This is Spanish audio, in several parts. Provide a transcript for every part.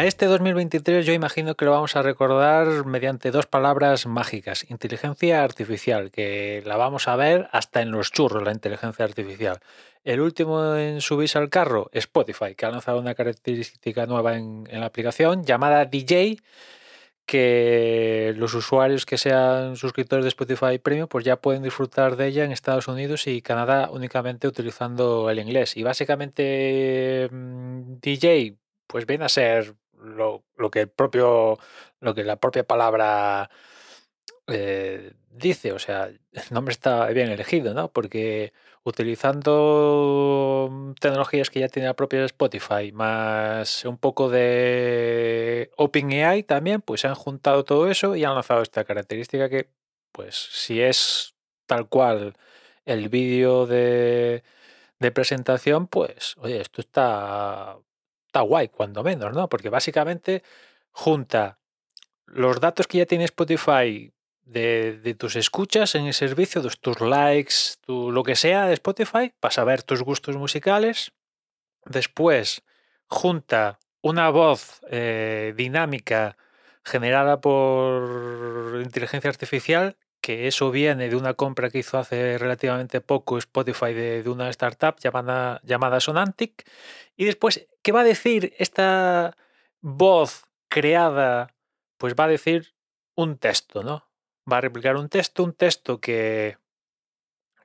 A este 2023 yo imagino que lo vamos a recordar mediante dos palabras mágicas, inteligencia artificial, que la vamos a ver hasta en los churros, la inteligencia artificial. El último en subirse al carro, Spotify, que ha lanzado una característica nueva en, en la aplicación llamada DJ, que los usuarios que sean suscriptores de Spotify Premium pues ya pueden disfrutar de ella en Estados Unidos y Canadá únicamente utilizando el inglés. Y básicamente mm, DJ pues viene a ser lo, lo que el propio lo que la propia palabra eh, dice, o sea, el nombre está bien elegido, ¿no? Porque utilizando mm, tecnologías que ya tiene la propia Spotify, más un poco de OpenAI también, pues han juntado todo eso y han lanzado esta característica que, pues, si es tal cual el vídeo de, de presentación, pues, oye, esto está, está guay, cuando menos, ¿no? Porque básicamente junta los datos que ya tiene Spotify de, tus escuchas en el servicio, de tus likes, lo que sea de Spotify, para saber tus gustos musicales. Después, junta una voz eh, dinámica generada por inteligencia artificial, que eso viene de una compra que hizo hace relativamente poco Spotify de, de una startup llamada, llamada Sonantic. Y después, ¿qué va a decir esta voz creada? Pues va a decir un texto, ¿no? va a replicar un texto, un texto que,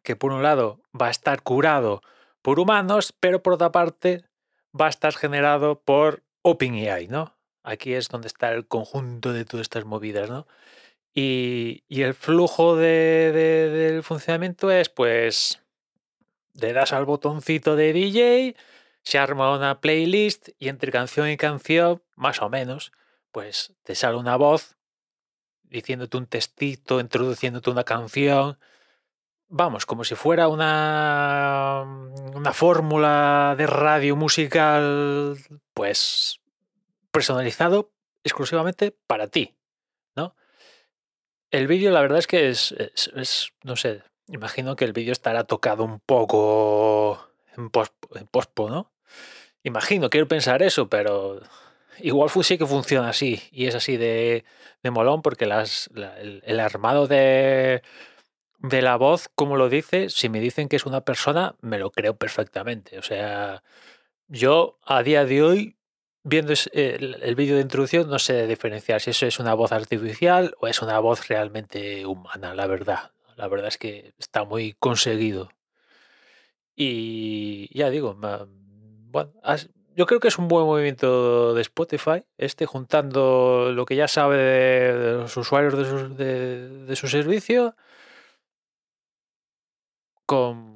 que por un lado va a estar curado por humanos, pero por otra parte va a estar generado por OpenAI, ¿no? Aquí es donde está el conjunto de todas estas movidas, ¿no? Y, y el flujo de, de, del funcionamiento es, pues, le das al botoncito de DJ, se arma una playlist y entre canción y canción, más o menos, pues te sale una voz diciéndote un textito, introduciéndote una canción. Vamos, como si fuera una, una fórmula de radio musical, pues personalizado exclusivamente para ti, ¿no? El vídeo, la verdad es que es, no sé, imagino que el vídeo estará tocado un poco en, en pospo, ¿no? Imagino, quiero pensar eso, pero igual sí que funciona así y es así de, de molón porque el, el, armado de, de la voz, como lo dice, si me dicen que es una persona, me lo creo perfectamente. O sea, yo a día de hoy, viendo el, el vídeo de introducción, no sé diferenciar si eso es una voz artificial o es una voz realmente humana, la verdad. La verdad es que está muy conseguido. Y ya digo, bueno, yo creo que es un buen movimiento de Spotify, este juntando lo que ya sabe de, los usuarios de su, de su, servicio con,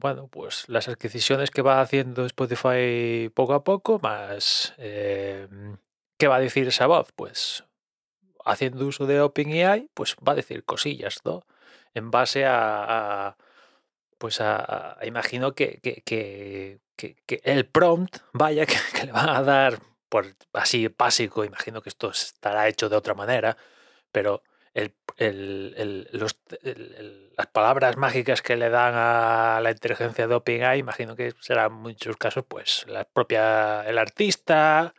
bueno, pues las adquisiciones que va haciendo Spotify poco a poco, más eh, ¿qué va a decir esa voz? Pues haciendo uso de OpenAI, pues va a decir cosillas, ¿no? En base a, pues a, imagino que, que, que que, el prompt, vaya, que, le van a dar, por así básico, imagino que esto estará hecho de otra manera, pero el, las palabras mágicas que le dan a la inteligencia de OpenAI, imagino que será en muchos casos, pues, la propia, el artista,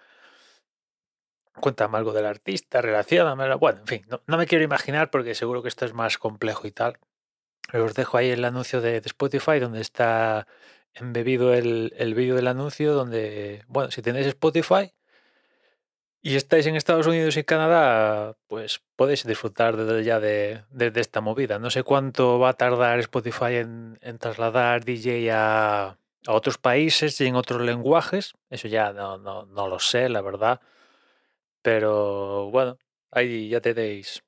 cuéntame algo del artista, relacionamelo, bueno, en fin, no, no me quiero imaginar porque seguro que esto es más complejo y tal. Os dejo ahí el anuncio de, de Spotify donde está embebido el, el vídeo del anuncio donde, bueno, si tenéis Spotify y estáis en Estados Unidos y Canadá, pues podéis disfrutar de, ya de, esta movida. No sé cuánto va a tardar Spotify en, en trasladar DJ a, a, otros países y en otros lenguajes. Eso ya no, no, no lo sé, la verdad. Pero bueno, ahí ya tenéis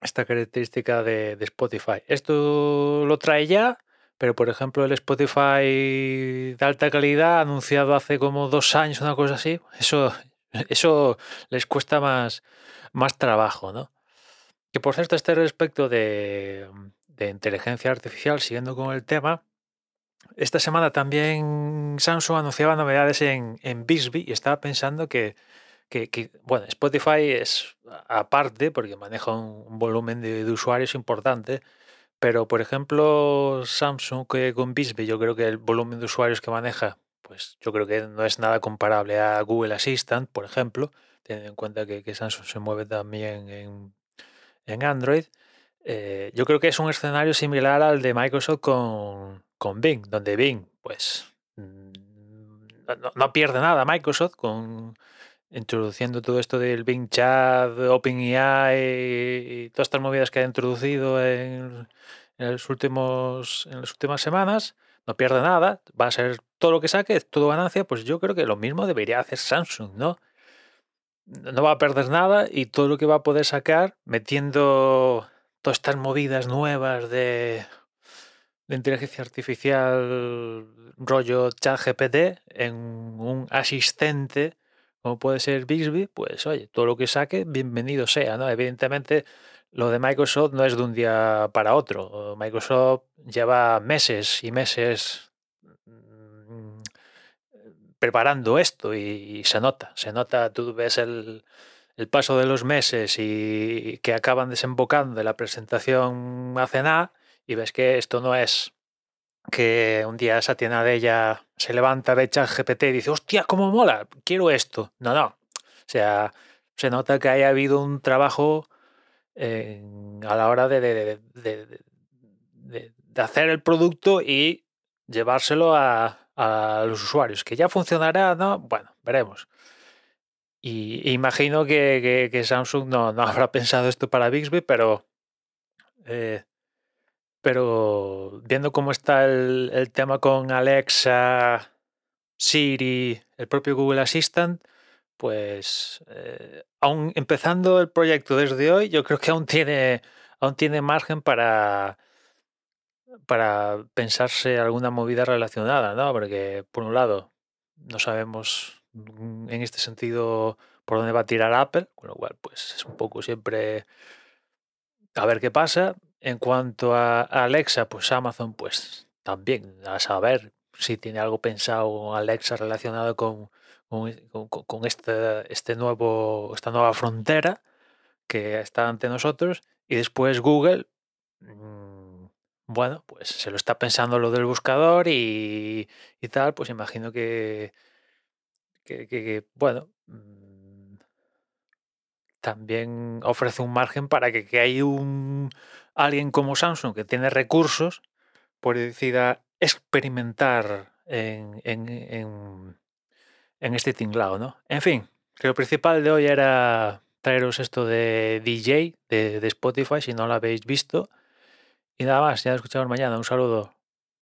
esta característica de, de Spotify. Esto lo trae ya pero, por ejemplo, el Spotify de alta calidad, anunciado hace como dos años, una cosa así, eso, eso les cuesta más, más trabajo, ¿no? Que por cierto, este respecto de, de inteligencia artificial, siguiendo con el tema, esta semana también Samsung anunciaba novedades en, en Bixby y estaba pensando que, que, bueno, Spotify es aparte porque maneja un, un volumen de, de, usuarios importante, pero, por ejemplo, Samsung que con Bixby, yo creo que el volumen de usuarios que maneja pues yo creo que no es nada comparable a Google Assistant, por ejemplo, teniendo en cuenta que, Samsung se mueve también en, Android. Eh, yo creo que es un escenario similar al de Microsoft con, con Bing, donde Bing, pues, mm, no, pierde nada Microsoft con introduciendo todo esto del Bing Chat, OpenAI y todas estas movidas que ha introducido en, los últimos, en las últimas semanas no pierde nada, va a ser todo lo que saque, todo ganancia, pues yo creo que lo mismo debería hacer Samsung, ¿no? No va a perder nada y todo lo que va a poder sacar metiendo todas estas movidas nuevas de, de inteligencia artificial rollo chat GPT en un asistente como puede ser Bixby, pues oye, todo lo que saque, bienvenido sea, ¿no? Evidentemente lo de Microsoft no es de un día para otro. Microsoft lleva meses y meses mm, preparando esto y, se nota, se nota, tú ves el, paso de los meses y que acaban desembocando de la presentación hace nada y ves que esto no es que un día Satya ella se levanta de GPT y dice, hostia, cómo mola, quiero esto. No, no. O sea, se nota que haya habido un trabajo a la hora de, de, hacer el producto y llevárselo a, los usuarios. Que ya funcionará, ¿no? Bueno, veremos. Y imagino que, Samsung no, no, habrá pensado esto para Bixby, pero, eh, pero viendo cómo está el, el tema con Alexa, Siri, el propio Google Assistant, pues eh, aún empezando el proyecto desde hoy, yo creo que aún tiene, aún tiene margen para, para pensarse alguna movida relacionada, ¿no? Porque por un lado no sabemos en este sentido por dónde va a tirar Apple, con lo cual pues es un poco siempre a ver qué pasa. En cuanto a Alexa, pues Amazon pues también a saber si tiene algo pensado Alexa relacionado con con, este, este nuevo, esta nueva frontera que está ante nosotros. Y después Google, mm, bueno, pues se lo está pensando lo del buscador y, tal, pues imagino que, que, bueno, mm, también ofrece un margen para que, que hay un alguien como Samsung que tiene recursos, por decida experimentar en, en en este tinglado, ¿no? En fin, que lo principal de hoy era traeros esto de DJ de, de Spotify, si no lo habéis visto. Y nada más, ya escuchamos mañana. Un saludo.